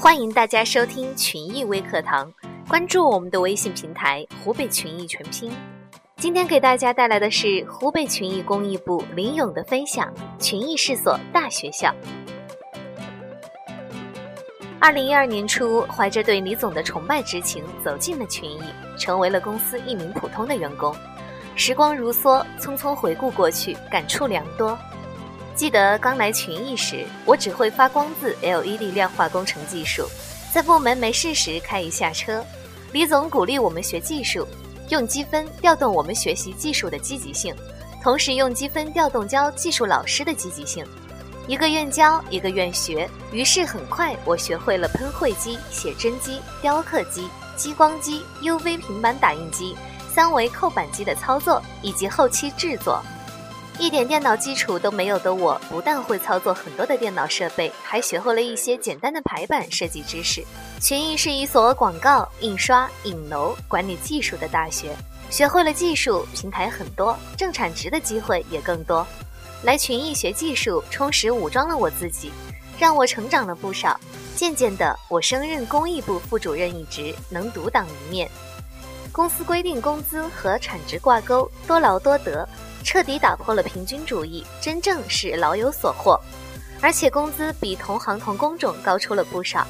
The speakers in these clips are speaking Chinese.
欢迎大家收听群益微课堂，关注我们的微信平台“湖北群益全拼”。今天给大家带来的是湖北群益公益部林勇的分享：群益是所大学校。二零一二年初，怀着对李总的崇拜之情，走进了群益，成为了公司一名普通的员工。时光如梭，匆匆回顾过去，感触良多。记得刚来群艺时，我只会发光字 LED 量化工程技术，在部门没事时开一下车。李总鼓励我们学技术，用积分调动我们学习技术的积极性，同时用积分调动教技术老师的积极性。一个愿教，一个愿学，于是很快我学会了喷绘机、写真机、雕刻机、激光机、UV 平板打印机、三维扣板机的操作以及后期制作。一点电脑基础都没有的我，不但会操作很多的电脑设备，还学会了一些简单的排版设计知识。群艺是一所广告、印刷、影楼管理技术的大学，学会了技术，平台很多，挣产值的机会也更多。来群艺学技术，充实武装了我自己，让我成长了不少。渐渐的，我升任工艺部副主任一职，能独当一面。公司规定工资和产值挂钩，多劳多得。彻底打破了平均主义，真正是老有所获，而且工资比同行同工种高出了不少。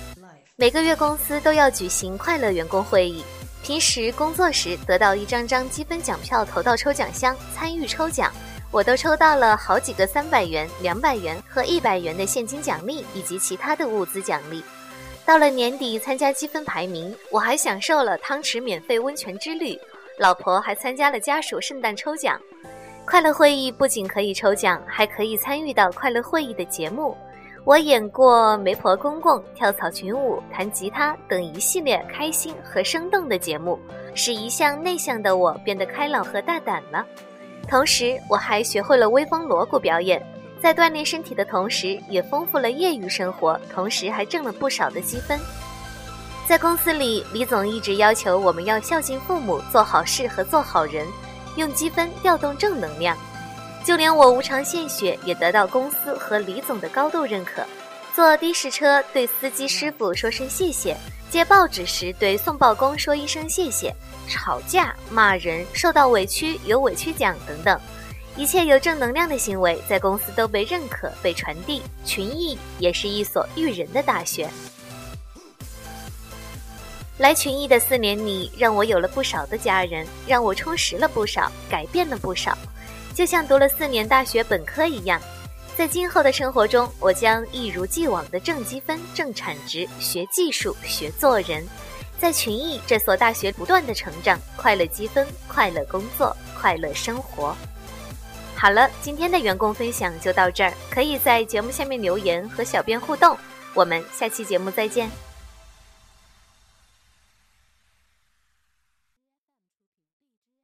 每个月公司都要举行快乐员工会议，平时工作时得到一张张积分奖票投到抽奖箱参与抽奖，我都抽到了好几个三百元、两百元和一百元的现金奖励以及其他的物资奖励。到了年底参加积分排名，我还享受了汤池免费温泉之旅，老婆还参加了家属圣诞抽奖。快乐会议不仅可以抽奖，还可以参与到快乐会议的节目。我演过媒婆公公、跳草裙舞、弹吉他等一系列开心和生动的节目，使一向内向的我变得开朗和大胆了。同时，我还学会了威风锣鼓表演，在锻炼身体的同时，也丰富了业余生活，同时还挣了不少的积分。在公司里，李总一直要求我们要孝敬父母、做好事和做好人。用积分调动正能量，就连我无偿献血也得到公司和李总的高度认可。坐的士车对司机师傅说声谢谢，接报纸时对送报工说一声谢谢，吵架骂人受到委屈有委屈奖等等，一切有正能量的行为在公司都被认可被传递。群益也是一所育人的大学。来群益的四年里，让我有了不少的家人，让我充实了不少，改变了不少，就像读了四年大学本科一样。在今后的生活中，我将一如既往的挣积分、挣产值、学技术、学做人。在群益这所大学，不断的成长，快乐积分，快乐工作，快乐生活。好了，今天的员工分享就到这儿，可以在节目下面留言和小编互动。我们下期节目再见。